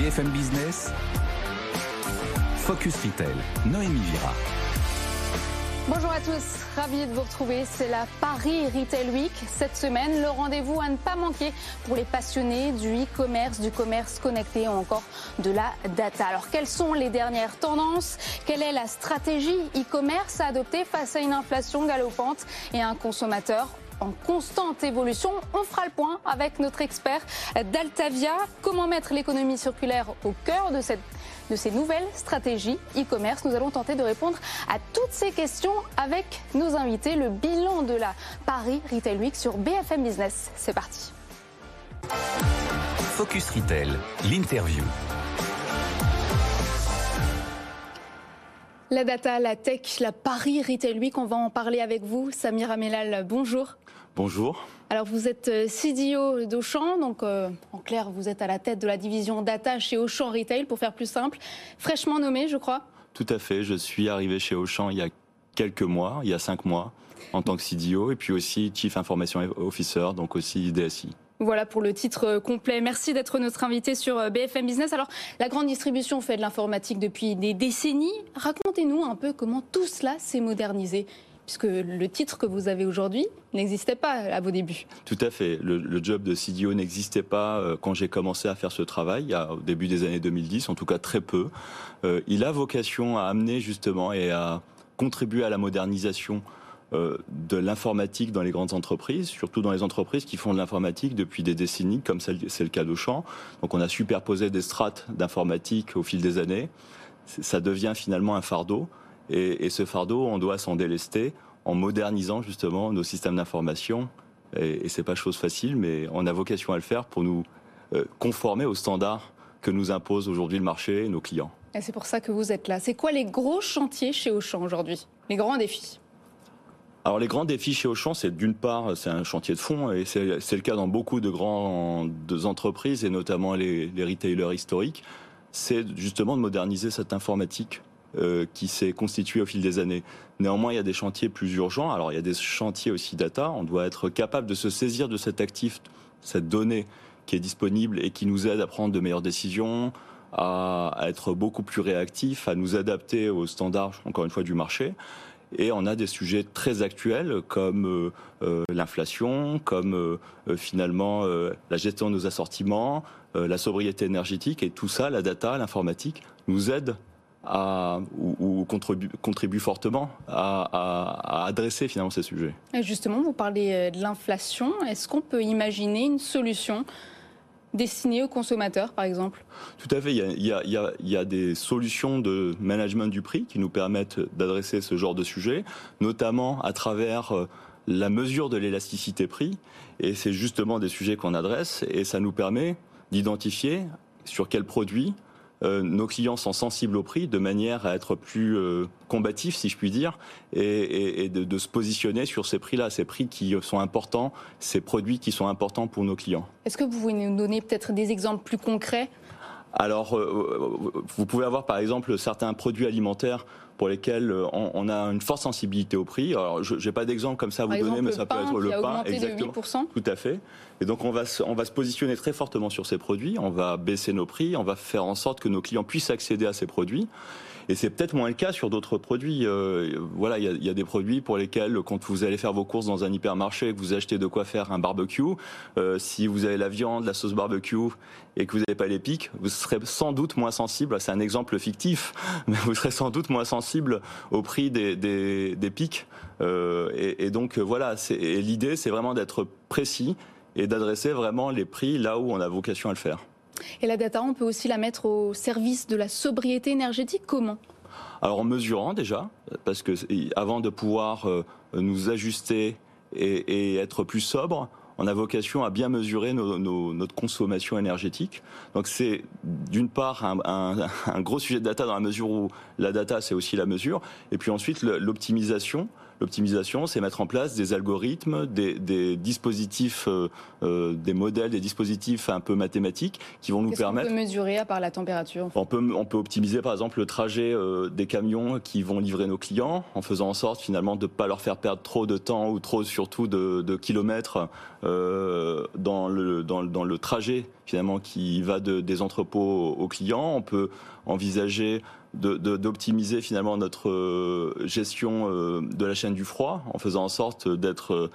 BFM Business, Focus Retail, Noémie Vira. Bonjour à tous, ravi de vous retrouver. C'est la Paris Retail Week. Cette semaine, le rendez-vous à ne pas manquer pour les passionnés du e-commerce, du commerce connecté ou encore de la data. Alors, quelles sont les dernières tendances? Quelle est la stratégie e-commerce à adopter face à une inflation galopante et un consommateur en constante évolution. On fera le point avec notre expert d'Altavia. Comment mettre l'économie circulaire au cœur de, cette, de ces nouvelles stratégies e-commerce? Nous allons tenter de répondre à toutes ces questions avec nos invités. Le bilan de la Paris Retail Week sur BFM Business. C'est parti. Focus Retail, l'interview. La data, la tech, la Paris Retail Week, on va en parler avec vous. Samir Amelal, bonjour. Bonjour. Alors vous êtes euh, CDO d'Auchan, donc euh, en clair vous êtes à la tête de la division data chez Auchan Retail pour faire plus simple, fraîchement nommé je crois. Tout à fait, je suis arrivé chez Auchan il y a quelques mois, il y a cinq mois en tant que CDO et puis aussi Chief Information Officer, donc aussi DSI. Voilà pour le titre euh, complet. Merci d'être notre invité sur BFM Business. Alors, la grande distribution fait de l'informatique depuis des décennies. Racontez-nous un peu comment tout cela s'est modernisé puisque le titre que vous avez aujourd'hui n'existait pas à vos débuts. Tout à fait. Le, job de CDO n'existait pas euh, quand j'ai commencé à faire ce travail, au début des années 2010, en tout cas très peu. Euh, il a vocation à amener justement et à contribuer à la modernisation euh, de l'informatique dans les grandes entreprises, surtout dans les entreprises qui font de l'informatique depuis des décennies, comme c'est le cas d'Auchan. Donc on a superposé des strates d'informatique au fil des années. Ça devient finalement un fardeau. Et, ce fardeau, on doit s'en délester en modernisant justement nos systèmes d'information. Et, et c'est pas chose facile, mais on a vocation à le faire pour nous euh, conformer aux standards que nous impose aujourd'hui le marché et nos clients. Et c'est pour ça que vous êtes là. C'est quoi les gros chantiers chez Auchan aujourd'hui? Les grands défis? Alors les grands défis chez Auchan, c'est d'une part, c'est un chantier de fond, et c'est le cas dans beaucoup de grandes entreprises, et notamment les, les retailers historiques, c'est justement de moderniser cette informatique euh, qui s'est constitué au fil des années. Néanmoins, il y a des chantiers plus urgents. Alors, il y a des chantiers aussi data. On doit être capable de se saisir de cet actif, cette donnée qui est disponible et qui nous aide à prendre de meilleures décisions, à, être beaucoup plus réactifs, à nous adapter aux standards, encore une fois, du marché. Et on a des sujets très actuels comme euh, euh, l'inflation, comme finalement la gestion de nos assortiments, la sobriété énergétique et tout ça, la data, l'informatique, nous aide ou, contribue, fortement à, adresser finalement ces sujets. justement, vous parlez euh, de l'inflation. Est-ce qu'on peut imaginer une solution destinée aux consommateurs, par exemple? Tout à fait. Il y, a, des solutions de management du prix qui nous permettent d'adresser ce genre de sujet, notamment à travers euh, la mesure de l'élasticité prix. Et c'est justement des sujets qu'on adresse et ça nous permet d'identifier sur quels produits euh, nos clients sont sensibles au prix de manière à être plus euh, combatifs, si je puis dire, et, de, se positionner sur ces prix-là, ces prix qui sont importants, ces produits qui sont importants pour nos clients. Est-ce que vous pouvez nous donner peut-être des exemples plus concrets? Alors, euh, vous pouvez avoir par exemple certains produits alimentaires pour lesquels on, a une forte sensibilité au prix. Alors, je n'ai pas d'exemple comme ça à vous donner, mais ça peut être le pain, exactement. Tout à fait. Et donc on va, on va se positionner très fortement sur ces produits, on va baisser nos prix, on va faire en sorte que nos clients puissent accéder à ces produits. Et c'est peut-être moins le cas sur d'autres produits. Euh, voilà, il y a, des produits pour lesquels, quand vous allez faire vos courses dans un hypermarché, que vous achetez de quoi faire un barbecue, euh, si vous avez la viande, la sauce barbecue et que vous n'avez pas les pics, vous serez sans doute moins sensible. C'est un exemple fictif, mais vous serez sans doute moins sensible au prix des, des, pics. Euh, et, et, donc voilà, l'idée, c'est vraiment d'être précis et d'adresser vraiment les prix là où on a vocation à le faire. Et la data, on peut aussi la mettre au service de la sobriété énergétique Comment? Alors en mesurant déjà, parce que avant de pouvoir euh, nous ajuster et, être plus sobre, on a vocation à bien mesurer notre consommation énergétique. Donc c'est d'une part un, un, gros sujet de data dans la mesure où la data c'est aussi la mesure, et puis ensuite l'optimisation L'optimisation, c'est mettre en place des algorithmes, des, dispositifs, euh, euh, des modèles, des dispositifs un peu mathématiques qui vont nous permettre. On peut mesurer à part la température? On peut, on peut optimiser par exemple le trajet euh, des camions qui vont livrer nos clients en faisant en sorte finalement de ne pas leur faire perdre trop de temps ou trop surtout de, kilomètres dans le, dans, dans le trajet finalement qui va de, des entrepôts aux clients. On peut envisager d'optimiser de, finalement notre euh, gestion euh, de la chaîne du froid en faisant en sorte d'être euh,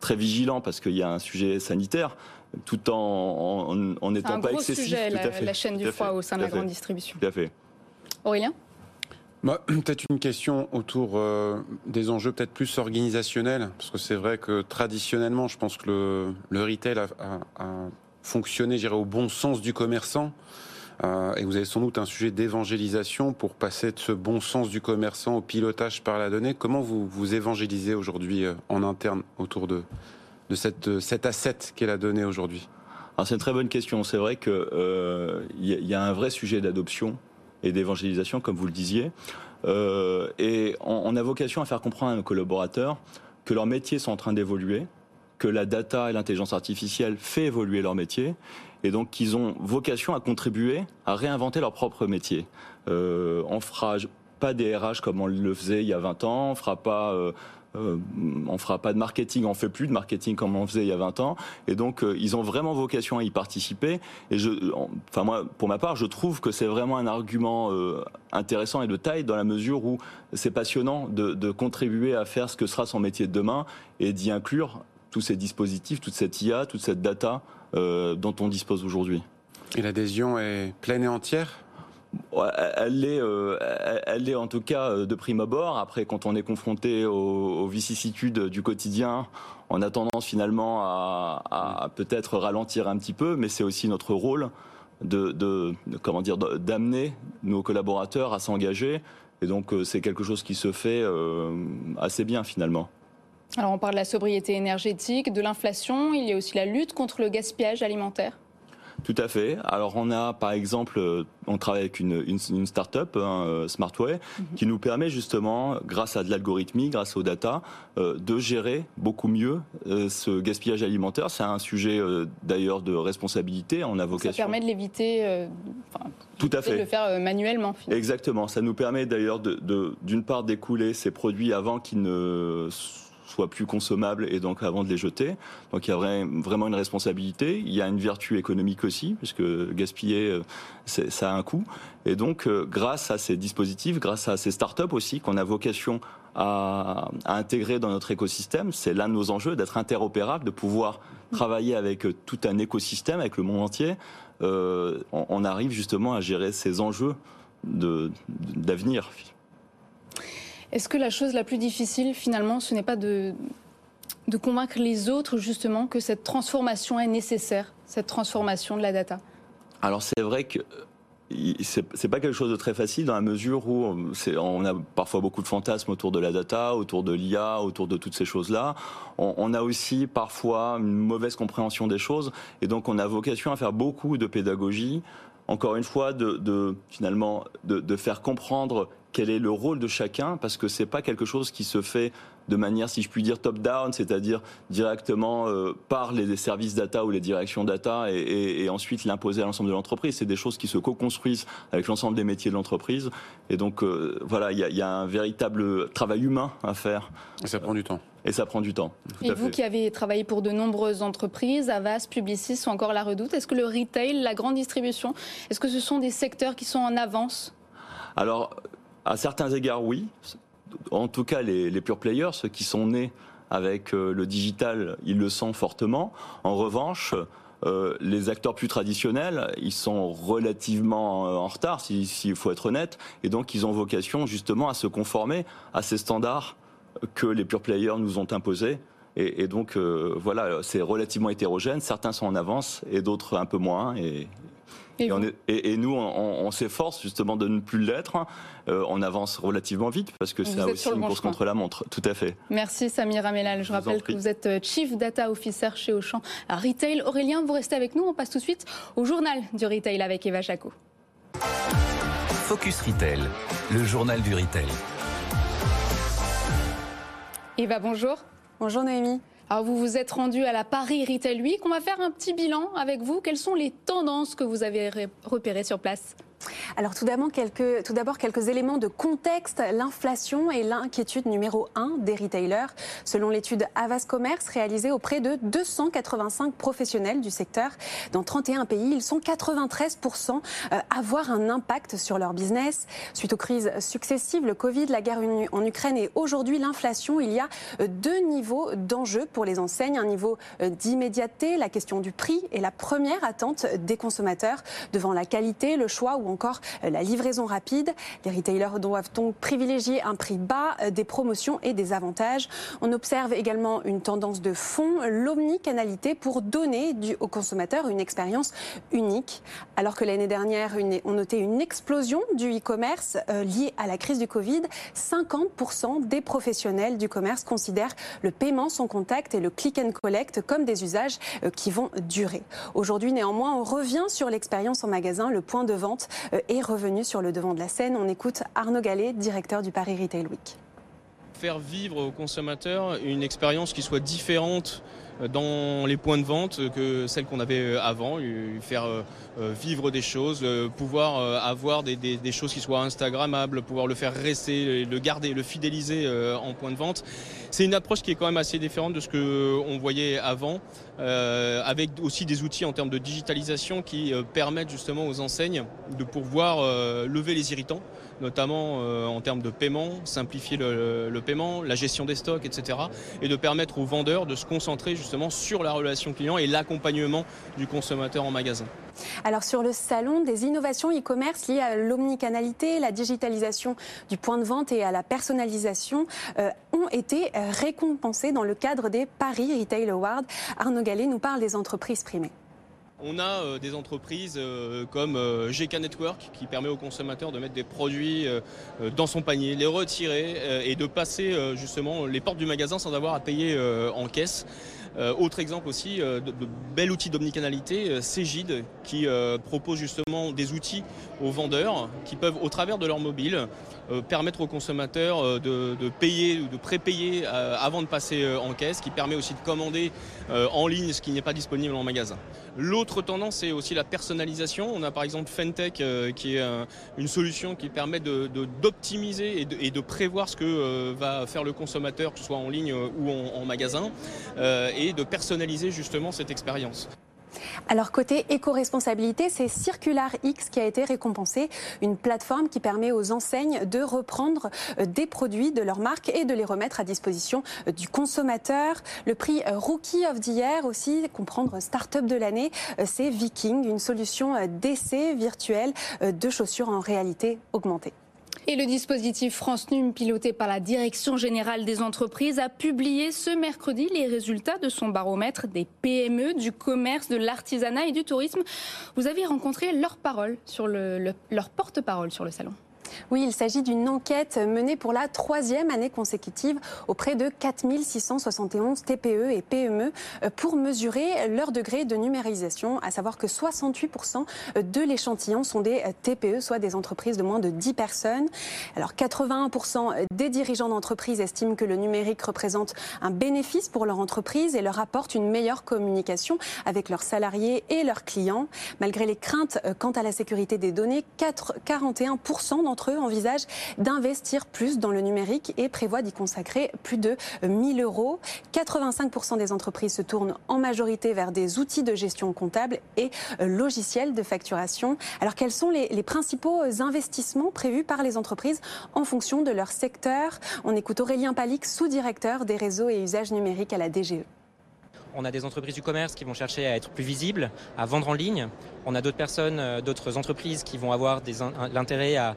très vigilant parce qu'il y a un sujet sanitaire tout en n'étant pas excessif. C'est un gros sujet, la, la, chaîne du froid au sein de la grande distribution. Tout à fait. Aurélien? Peut-être une question autour euh, des enjeux peut-être plus organisationnels, parce que c'est vrai que traditionnellement, je pense que le, le retail a, a, a fonctionné, au bon sens du commerçant. Euh, et vous avez sans doute un sujet d'évangélisation pour passer de ce bon sens du commerçant au pilotage par la donnée. Comment vous vous évangélisez aujourd'hui euh, en interne autour de, de cette, cet asset qu'est la donnée aujourd'hui? C'est une très bonne question. C'est vrai qu'il euh, y, a un vrai sujet d'adoption et d'évangélisation, comme vous le disiez. Euh, et on, on, a vocation à faire comprendre à nos collaborateurs que leurs métiers sont en train d'évoluer, que la data et l'intelligence artificielle fait évoluer leur métier, et donc qu'ils ont vocation à contribuer à réinventer leur propre métier. Euh, on fera pas des RH comme on le faisait il y a 20 ans, on fera pas euh, euh, on fera pas de marketing, on fait plus de marketing comme on faisait il y a 20 ans. Et donc, euh, ils ont vraiment vocation à y participer. Et enfin moi, pour ma part, je trouve que c'est vraiment un argument intéressant et de taille dans la mesure où c'est passionnant de, de, contribuer à faire ce que sera son métier de demain et d'y inclure tous ces dispositifs, toute cette IA, toute cette data dont on dispose aujourd'hui. Et l'adhésion est pleine et entière? Elle est, euh, elle est en tout cas euh, de prime abord. Après, quand on est confronté aux, vicissitudes du quotidien, on a tendance finalement à, à peut-être ralentir un petit peu, mais c'est aussi notre rôle de, de, comment dire d'amener nos collaborateurs à s'engager. Et donc, euh, c'est quelque chose qui se fait assez bien finalement. Alors, on parle de la sobriété énergétique, de l'inflation. Il y a aussi la lutte contre le gaspillage alimentaire. Tout à fait. Alors on a par exemple, euh, on travaille avec une, une, une start-up, hein, euh, Smartway, mm -hmm. qui nous permet justement, grâce à de l'algorithmie, grâce aux data, euh, de gérer beaucoup mieux euh, ce gaspillage alimentaire. C'est un sujet euh, d'ailleurs de responsabilité. On a vocation. Ça permet de l'éviter. Enfin, tout à fait. De le faire manuellement. Finalement. Exactement. Ça nous permet d'ailleurs d'une de, de, part d'écouler ces produits avant qu'ils ne soient plus consommables et donc avant de les jeter. Donc il y a vraiment une responsabilité. Il y a une vertu économique aussi, puisque gaspiller, euh, ça a un coût. Et donc, euh, grâce à ces dispositifs, grâce à ces startups aussi, qu'on a vocation à, intégrer dans notre écosystème, c'est l'un de nos enjeux d'être interopérable, de pouvoir travailler avec tout un écosystème, avec le monde entier. Euh, on, arrive justement à gérer ces enjeux d'avenir. Est-ce que la chose la plus difficile, finalement, ce n'est pas de, convaincre les autres, justement, que cette transformation est nécessaire, cette transformation de la data? Alors, c'est vrai que c'est pas quelque chose de très facile dans la mesure où on a parfois beaucoup de fantasmes autour de la data, autour de l'IA, autour de toutes ces choses-là. On, a aussi parfois une mauvaise compréhension des choses et donc on a vocation à faire beaucoup de pédagogie. Encore une fois, de, finalement de faire comprendre quel est le rôle de chacun, parce que c'est pas quelque chose qui se fait de manière, si je puis dire, top-down, c'est-à-dire directement euh, par les services data ou les directions data et, et, et ensuite l'imposer à l'ensemble de l'entreprise. C'est des choses qui se co-construisent avec l'ensemble des métiers de l'entreprise. Et donc, euh, voilà, il y, y, a un véritable travail humain à faire. Et ça prend du temps. Et ça prend du temps. Et vous fait. qui avez travaillé pour de nombreuses entreprises, Avas, Publicis ou encore La Redoute, est-ce que le retail, la grande distribution, est-ce que ce sont des secteurs qui sont en avance? Alors, à certains égards, oui. En tout cas, les, pure players, ceux qui sont nés avec euh, le digital, ils le sont fortement. En revanche, euh, les acteurs plus traditionnels, ils sont relativement euh, en retard, s'il si, si faut être honnête, et donc ils ont vocation justement à se conformer à ces standards que les pure players nous ont imposés. Et, donc voilà, c'est relativement hétérogène. Certains sont en avance et d'autres un peu moins. Et, et, et, est, et, et, nous, on, on s'efforce justement de ne plus l'être. Euh, on avance relativement vite parce que c'est aussi une course contre la montre. Tout à fait. Merci Samira Mellal. Je vous rappelle que vous êtes euh, Chief Data Officer chez Auchan à Retail. Aurélien, vous restez avec nous. On passe tout de suite au journal du Retail avec Eva Jaco. Focus Retail, le journal du Retail. Eva, bonjour. Bonjour Noémie. Alors vous vous êtes rendu à la Paris Retail Week. On va faire un petit bilan avec vous. Quelles sont les tendances que vous avez repérées sur place? Alors tout d'abord quelques, éléments de contexte. L'inflation est l'inquiétude numéro un des retailers. Selon l'étude Avas Commerce réalisée auprès de 285 professionnels du secteur dans 31 pays, ils sont 93% à avoir un impact sur leur business. Suite aux crises successives, le Covid, la guerre en Ukraine et aujourd'hui l'inflation, il y a deux niveaux d'enjeux pour les enseignes. Un niveau d'immédiateté, la question du prix et la première attente des consommateurs devant la qualité, le choix ou encore euh, la livraison rapide. Les retailers doivent donc privilégier un prix bas, euh, des promotions et des avantages. On observe également une tendance de fond, l'omnicanalité pour donner aux consommateurs une expérience unique. Alors que l'année dernière, on notait une explosion du e-commerce euh, liée à la crise du Covid, 50% des professionnels du commerce considèrent le paiement sans contact et le click and collect comme des usages qui vont durer. Aujourd'hui, néanmoins, on revient sur l'expérience en magasin. Le point de vente euh, est revenu sur le devant de la scène. On écoute Arnaud Gallet, directeur du Paris Retail Week. Faire vivre aux consommateurs une expérience qui soit différente dans les points de vente que celles qu'on avait euh, avant, faire euh, vivre des choses, pouvoir avoir des, choses qui soient instagrammables, pouvoir le faire rester, le garder, le fidéliser en point de vente. C'est une approche qui est quand même assez différente de ce qu'on voyait avant, avec aussi des outils en termes de digitalisation qui permettent justement aux enseignes de pouvoir lever les irritants notamment euh, en termes de paiement, simplifier le, paiement, la gestion des stocks, etc. Et de permettre aux vendeurs de se concentrer justement sur la relation client et l'accompagnement du consommateur en magasin. Alors sur le salon, des innovations e-commerce liées à l'omnicanalité, la digitalisation du point de vente et à la personnalisation euh, ont été récompensées dans le cadre des Paris Retail Awards. Arnaud Gallet nous parle des entreprises primées. On a euh, des entreprises euh, comme euh, GK Network qui permet aux consommateurs de mettre des produits dans son panier, les retirer et de passer justement les portes du magasin sans avoir à payer en caisse. Autre exemple aussi de, bel outil d'omnicanalité, Cégide, qui propose justement des outils aux vendeurs qui peuvent, au travers de leur mobile, permettre aux consommateurs de, payer ou de prépayer avant de passer en caisse, qui permet aussi de commander en ligne ce qui n'est pas disponible en magasin. L'autre tendance, c'est aussi la personnalisation. On a par exemple Fentech, euh, qui est une solution qui permet d'optimiser et, de, prévoir ce que euh, va faire le consommateur, que ce soit en ligne euh, ou en, magasin, de personnaliser justement cette expérience. Alors côté éco-responsabilité, c'est Circular X qui a été récompensé, une plateforme qui permet aux enseignes de reprendre euh, des produits de leur marque et de les remettre à disposition euh, du consommateur. Le prix euh, Rookie of the Year aussi, comprendre Startup de l'année, c'est Viking, une solution d'essai virtuel de chaussures en réalité augmentée. Et le dispositif France Num, piloté par la Direction générale des entreprises, a publié ce mercredi les résultats de son baromètre des PME, du commerce, de l'artisanat et du tourisme. Vous avez rencontré leur leur porte-parole sur le salon. Oui, il s'agit d'une enquête menée pour la troisième année consécutive auprès de 4671 TPE et PME euh, pour mesurer leur degré de numérisation, à savoir que 68% de l'échantillon sont des TPE, soit des entreprises de moins de 10 personnes. Alors 81% des dirigeants d'entreprise estiment que le numérique représente un bénéfice pour leur entreprise et leur apporte une meilleure communication avec leurs salariés et leurs clients. Malgré les craintes quant à la sécurité des données, 41% d'entre eux envisagent d'investir plus dans le numérique et prévoient d'y consacrer plus de 1000 euros. 85% des entreprises se tournent en majorité vers des outils de gestion comptable et logiciels de facturation. Alors quels sont les, les principaux investissements prévus par les entreprises en fonction de leur secteur? On écoute Aurélien Palic, sous-directeur des réseaux et usages numériques à la DGE. On a des entreprises du commerce qui vont chercher à être plus visibles, à vendre en ligne. On a d'autres personnes, euh, d'autres entreprises qui vont avoir l'intérêt à,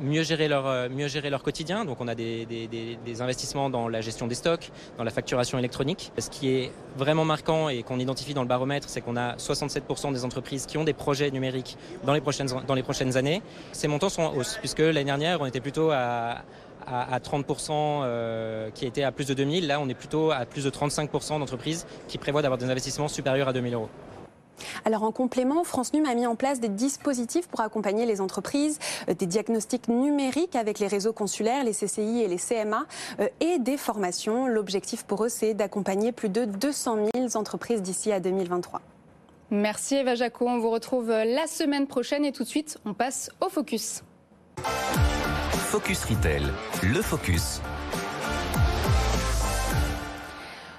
mieux, gérer leur, euh, mieux gérer leur quotidien. Donc on a des, des, investissements dans la gestion des stocks, dans la facturation électronique. Ce qui est vraiment marquant et qu'on identifie dans le baromètre, c'est qu'on a 67% des entreprises qui ont des projets numériques dans les prochaines, dans les prochaines années. Ces montants sont en hausse, puisque l'année dernière, on était plutôt à à, 30% euh, qui était à plus de 2000. Là, on est plutôt à plus de 35% d'entreprises qui prévoient d'avoir des investissements supérieurs à 2000 euros. Alors en complément, France Num a mis en place des dispositifs pour accompagner les entreprises, euh, des diagnostics numériques avec les réseaux consulaires, les CCI et les CMA euh, et des formations. L'objectif pour eux, c'est d'accompagner plus de 200 000 entreprises d'ici à 2023. Merci Eva Jaco. On vous retrouve la semaine prochaine et tout de suite, on passe au focus. Focus Retail, le focus.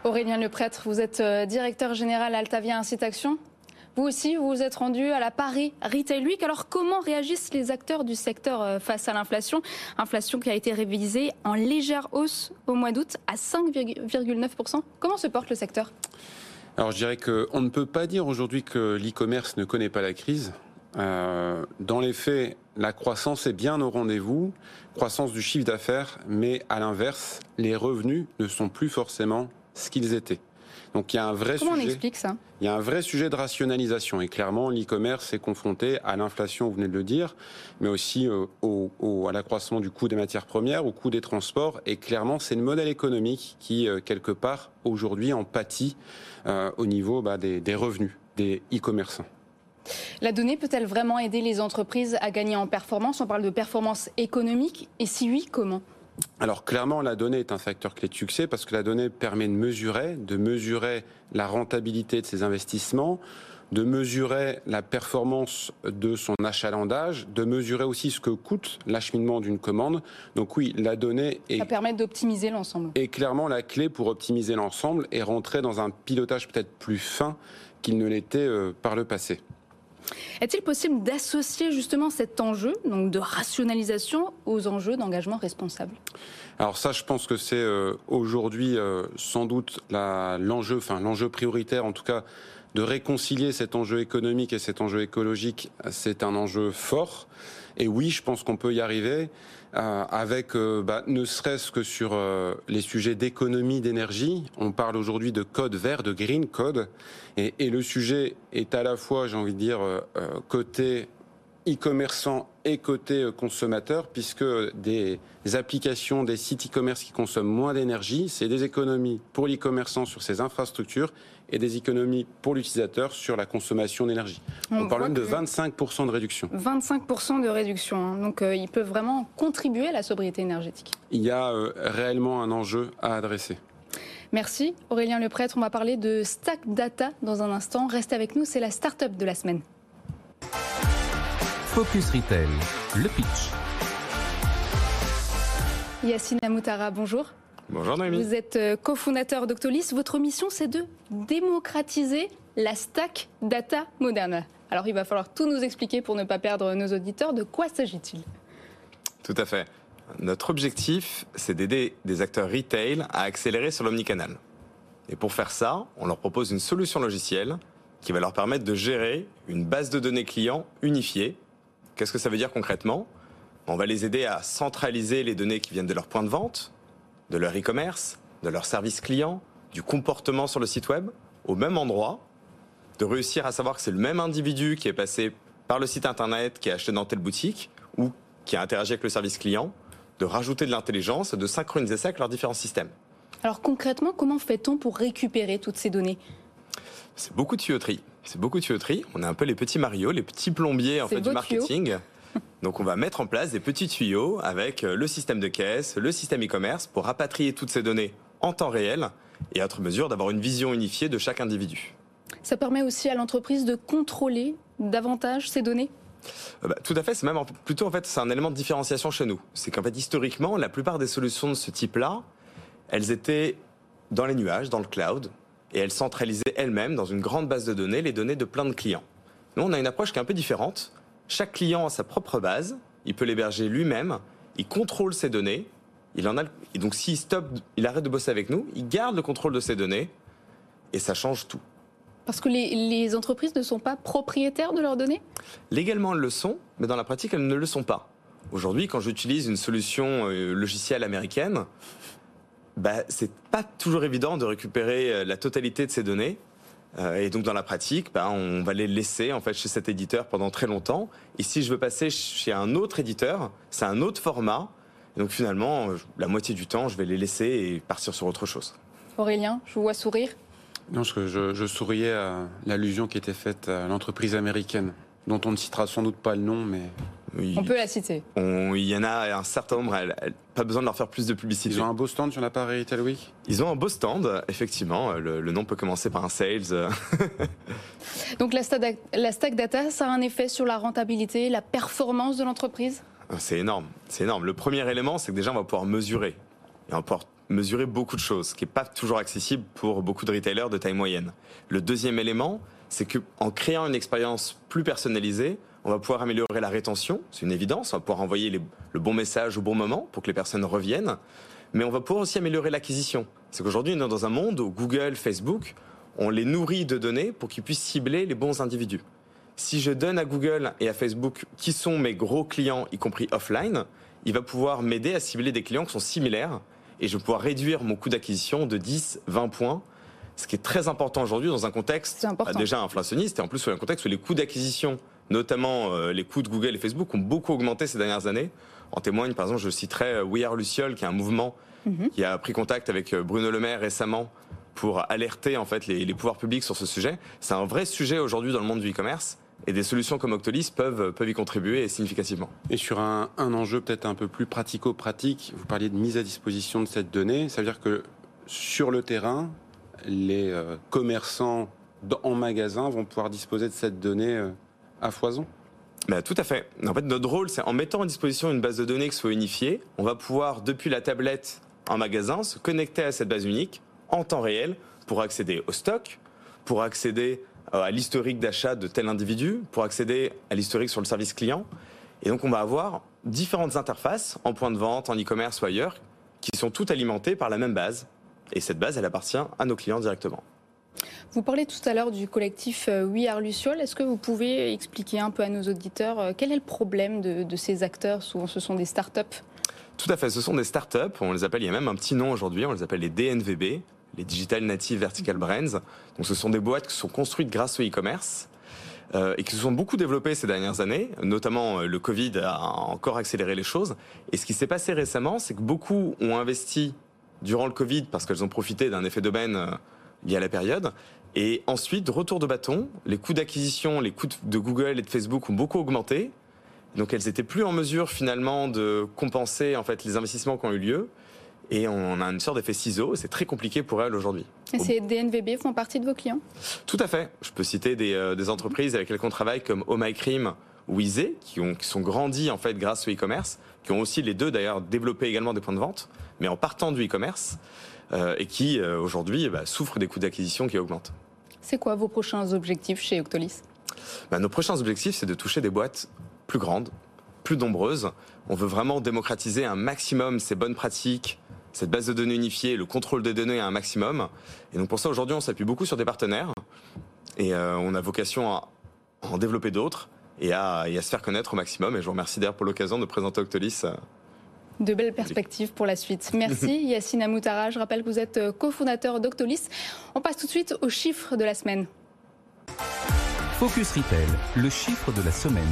Aurélien Leprêtre, vous êtes euh, directeur général Altavia Incite Action. Vous aussi, vous vous êtes rendu à la Paris Retail Week. Alors, comment réagissent les acteurs du secteur euh, face à l'inflation? Inflation qui a été révisée en légère hausse au mois d'août à 5,9%. Comment se porte le secteur? Alors, je dirais qu'on ne peut pas dire aujourd'hui que l'e-commerce ne connaît pas la crise. Euh, dans les faits, la croissance est bien au rendez-vous, croissance du chiffre d'affaires, mais à l'inverse, les revenus ne sont plus forcément ce qu'ils étaient. Donc il y a un vrai Comment sujet. on explique ça? Il y a un vrai sujet de rationalisation et clairement l'e-commerce est confronté à l'inflation, vous venez de le dire, mais aussi euh, au, au, à l'accroissement du coût des matières premières, au coût des transports et clairement c'est le modèle économique qui euh, quelque part aujourd'hui en pâtit euh, au niveau bah, des, des revenus des e-commerçants. La donnée peut-elle vraiment aider les entreprises à gagner en performance? On parle de performance économique et si oui, comment? Alors clairement, la donnée est un facteur clé de succès parce que la donnée permet de mesurer, de mesurer la rentabilité de ses investissements, de mesurer la performance de son achalandage, de mesurer aussi ce que coûte l'acheminement d'une commande. Donc oui, la donnée est, Ça permet d'optimiser l'ensemble. est clairement la clé pour optimiser l'ensemble et rentrer dans un pilotage peut-être plus fin qu'il ne l'était euh, par le passé. Est-il possible d'associer justement cet enjeu donc de rationalisation aux enjeux d'engagement responsable? Alors ça, je pense que c'est euh, aujourd'hui euh, sans doute l'enjeu, enfin l'enjeu prioritaire, en tout cas, de réconcilier cet enjeu économique et cet enjeu écologique. C'est un enjeu fort. Et oui, je pense qu'on peut y arriver euh, avec, euh, bah, ne serait-ce que sur euh, les sujets d'économie d'énergie. On parle aujourd'hui de code vert, de green code, et, et le sujet est à la fois, j'ai envie de dire, côté e-commerçant et côté consommateur, puisque des applications, des sites e-commerce qui consomment moins d'énergie, c'est des économies pour l'e-commerçant sur ses infrastructures et des économies pour l'utilisateur sur la consommation d'énergie. On, On parle même de que- 25% de réduction. 25% de réduction. hein. Donc euh, ils peuvent vraiment contribuer à la sobriété énergétique. Il y a euh, réellement un enjeu à adresser. Merci Aurélien Leprêtre. On va parler de Stack Data dans un instant. Restez avec nous, c'est la start-up de la semaine. Focus Retail, le pitch. Yacine Amoutara, bonjour. Bonjour Noémie. Vous êtes euh, cofondateur d'Octolis. Votre mission, c'est de démocratiser la stack data moderne. Alors, il va falloir tout nous expliquer pour ne pas perdre nos auditeurs. De quoi s'agit-il? Tout à fait. Notre objectif, c'est d'aider des acteurs retail à accélérer sur l'omnicanal. Et pour faire ça, on leur propose une solution logicielle qui va leur permettre de gérer une base de données clients unifiée. Qu'est-ce que ça veut dire concrètement? On va les aider à centraliser les données qui viennent de leur point de vente, de leur e-commerce, de leur service client, du comportement sur le site web, au même endroit, de réussir à savoir que c'est le même individu qui est passé par le site internet, qui a acheté dans telle boutique, ou qui a interagi avec le service client, de rajouter de l'intelligence et de synchroniser ça avec leurs différents systèmes. Alors, concrètement, comment fait-on pour récupérer toutes ces données? C'est beaucoup de tuyauterie. C'est beaucoup de tuyauterie. On est un peu les petits Mario, les petits plombiers en fait du tuyaux. Donc on va mettre en place des petits tuyaux avec euh, le système de caisse, le système e-commerce pour rapatrier toutes ces données en temps réel et être mesure d'avoir une vision unifiée de chaque individu. Ça permet aussi à l'entreprise de contrôler davantage ces données? Euh, bah, tout à fait, c'est même plutôt en fait c'est un élément de différenciation chez nous. C'est qu'en fait historiquement, la plupart des solutions de ce type-là, elles étaient dans les nuages, dans le cloud, et elles centralisaient elles-mêmes dans une grande base de données les données de plein de clients. Nous, on a une approche qui est un peu différente. Chaque client a sa propre base, il peut l'héberger lui-même, il contrôle ses données, il en a le- et donc s'il stoppe, il arrête de bosser avec nous, il garde le contrôle de ses données, et ça change tout. Parce que les, les entreprises ne sont pas propriétaires de leurs données? Légalement, elles le sont, mais dans la pratique, elles ne le sont pas. Aujourd'hui, quand j'utilise une solution euh, logicielle américaine, bah, c'est pas toujours évident de récupérer euh, la totalité de ces données. Euh, et donc, dans la pratique, bah, on va les laisser en fait chez cet éditeur pendant très longtemps. Et si je veux passer chez un autre éditeur, c'est un autre format. Et donc, finalement, la moitié du temps, je vais les laisser et partir sur autre chose. Aurélien, je vous vois sourire. Non, parce que je, je souriais à l'allusion qui était faite à l'entreprise américaine, dont on ne citera sans doute pas le nom, mais Oui, On peut la citer. on- il y en a un certain nombre, pas besoin de leur faire plus de publicité. ils ont un beau stand sur la Paris Retail Week. Ils ont un beau stand, effectivement. Le, le nom peut commencer par un sales. Donc la stack, la stack data, ça a un effet sur la rentabilité, la performance de l'entreprise? C'est énorme, c'est énorme. Le premier élément, c'est que déjà on va pouvoir mesurer. Et on va pouvoir mesurer beaucoup de choses, ce qui n'est pas toujours accessible pour beaucoup de retailers de taille moyenne. Le deuxième élément, c'est qu'en créant une expérience plus personnalisée, on va pouvoir améliorer la rétention, c'est une évidence, on va pouvoir envoyer le bon message au bon moment pour que les personnes reviennent, mais on va pouvoir aussi améliorer l'acquisition. C'est qu'aujourd'hui, on est dans un monde où Google, Facebook, on les nourrit de données pour qu'ils puissent cibler les bons individus. Si je donne à Google et à Facebook qui sont mes gros clients, y compris offline, il va pouvoir m'aider à cibler des clients qui sont similaires et je vais pouvoir réduire mon coût d'acquisition de 10, 20 points ce qui est très important aujourd'hui dans un contexte bah, déjà inflationniste et en plus dans un contexte où les coûts d'acquisition, notamment euh, les coûts de Google et Facebook, ont beaucoup augmenté ces dernières années. En témoigne, par exemple, je citerai euh, We Are Luciole, qui est un mouvement mhm. qui a pris contact avec euh, Bruno Le Maire récemment pour alerter en fait les, pouvoirs publics sur ce sujet. C'est un vrai sujet aujourd'hui dans le monde du e-commerce. Et des solutions comme Octolis peuvent, peuvent y contribuer significativement. Et sur un, un enjeu peut-être un peu plus pratico-pratique, vous parliez de mise à disposition de cette donnée. Ça veut dire que sur le terrain, les euh, commerçants en magasin vont pouvoir disposer de cette donnée euh, à foison bah, tout à fait. En fait, notre rôle, c'est en mettant à disposition une base de données qui soit unifiée, on va pouvoir, depuis la tablette en magasin, se connecter à cette base unique en temps réel pour accéder au stock, pour accéder euh, à l'historique d'achat de tel individu, pour accéder à l'historique sur le service client. Et donc, on va avoir différentes interfaces en point de vente, en e-commerce ou ailleurs, qui sont toutes alimentées par la même base et cette base, elle appartient à nos clients directement. Vous parlez tout à l'heure du collectif euh, We Are Luciole. Est-ce que vous pouvez expliquer un peu à nos auditeurs euh, quel est le problème de, ces acteurs? Souvent, ce sont des start-up Tout à fait, ce sont des start-up. On les appelle, il y a même un petit nom aujourd'hui, on les appelle les DNVB, les Digital Native Vertical Brands. Donc, ce sont des boîtes qui sont construites grâce au e-commerce. Euh, et qui se sont beaucoup développées ces dernières années, notamment le Covid a encore accéléré les choses. Et ce qui s'est passé récemment, c'est que beaucoup ont investi durant le Covid parce qu'elles ont profité d'un effet d'aubaine euh, lié à la période. Et ensuite, retour de bâton, les coûts d'acquisition, les coûts de Google et de Facebook ont beaucoup augmenté. Donc elles étaient plus en mesure finalement de compenser en fait les investissements qui ont eu lieu. Et on a une sorte d'effet ciseau. C'est très compliqué pour elles aujourd'hui. Et ces DNVB font partie de vos clients? Tout à fait. Je peux citer des, euh, des entreprises avec lesquelles on travaille comme Oh My Cream ou Easy, qui, ont, qui sont grandis en fait grâce au e-commerce, qui ont aussi les deux d'ailleurs développé également des points de vente mais en partant du e-commerce, et qui euh, aujourd'hui bah, souffrent des coûts d'acquisition qui augmentent. C'est quoi vos prochains objectifs chez Octolis? Bah, Nos prochains objectifs, c'est de toucher des boîtes plus grandes, plus nombreuses. On veut vraiment démocratiser un maximum ces bonnes pratiques, cette base de données unifiée, le contrôle des données à un maximum. Et donc pour ça, aujourd'hui, on s'appuie beaucoup sur des partenaires. Et euh, on a vocation à en développer d'autres et à, et à, se faire connaître au maximum. Et je vous remercie d'ailleurs pour l'occasion de présenter Octolis de belles perspectives pour la suite. Merci Yacine Amoutara. Je rappelle que vous êtes euh, cofondateur d'Octolis. On passe tout de suite aux chiffres de la semaine. Focus Retail, le chiffre de la semaine.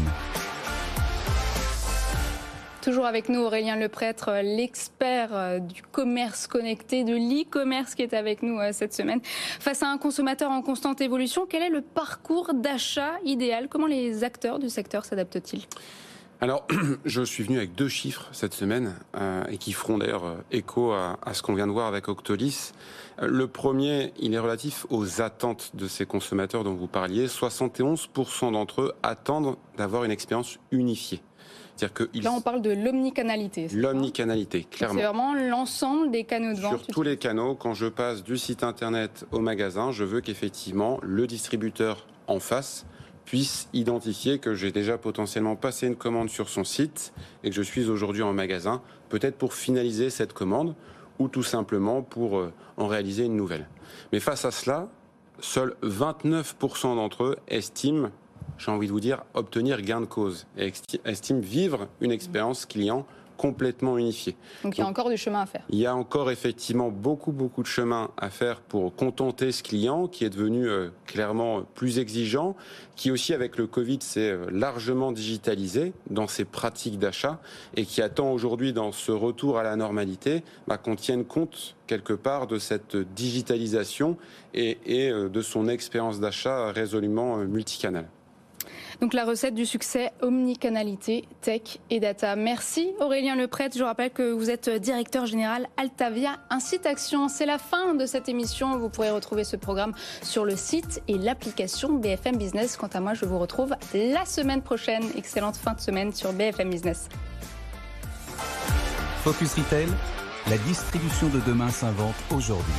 Toujours avec nous Aurélien Leprêtre, l'expert euh, du commerce connecté, de l'e-commerce qui est avec nous euh, cette semaine. Face à un consommateur en constante évolution, quel est le parcours d'achat idéal? Comment les acteurs du secteur s'adaptent-ils? Alors, je suis venu avec deux chiffres cette semaine euh, et qui feront d'ailleurs euh, écho à, ce qu'on vient de voir avec Octolis. Euh, le premier, il est relatif aux attentes de ces consommateurs dont vous parliez. 71% d'entre eux attendent d'avoir une expérience unifiée. Que Là, on parle de l'omnicanalité. L'omnicanalité, clairement. C'est vraiment l'ensemble des canaux de vente. Sur tous les canaux, quand je passe du site internet au magasin, je veux qu'effectivement le distributeur en face puisse identifier que j'ai déjà potentiellement passé une commande sur son site et que je suis aujourd'hui en magasin, peut-être pour finaliser cette commande ou tout simplement pour euh, en réaliser une nouvelle. Mais face à cela, seuls 29% d'entre eux estiment, j'ai envie de vous dire, obtenir gain de cause et estiment vivre une expérience client complètement unifié. Donc il y a encore du chemin à faire. Il y a encore effectivement beaucoup beaucoup de chemin à faire pour contenter ce client qui est devenu euh, clairement plus exigeant, qui aussi avec le Covid s'est euh, largement digitalisé dans ses pratiques d'achat et qui attend aujourd'hui dans ce retour à la normalité bah, qu'on tienne compte quelque part de cette digitalisation et, et euh, de son expérience d'achat résolument multicanal. Donc la recette du succès, omnicanalité, tech et data. Merci Aurélien Leprêtre. Je rappelle que vous êtes directeur général Altavia Incite Action. C'est la fin de cette émission. Vous pourrez retrouver ce programme sur le site et l'application BFM Business. Quant à moi, je vous retrouve la semaine prochaine. Excellente fin de semaine sur BFM Business. Focus Retail, la distribution de demain s'invente aujourd'hui.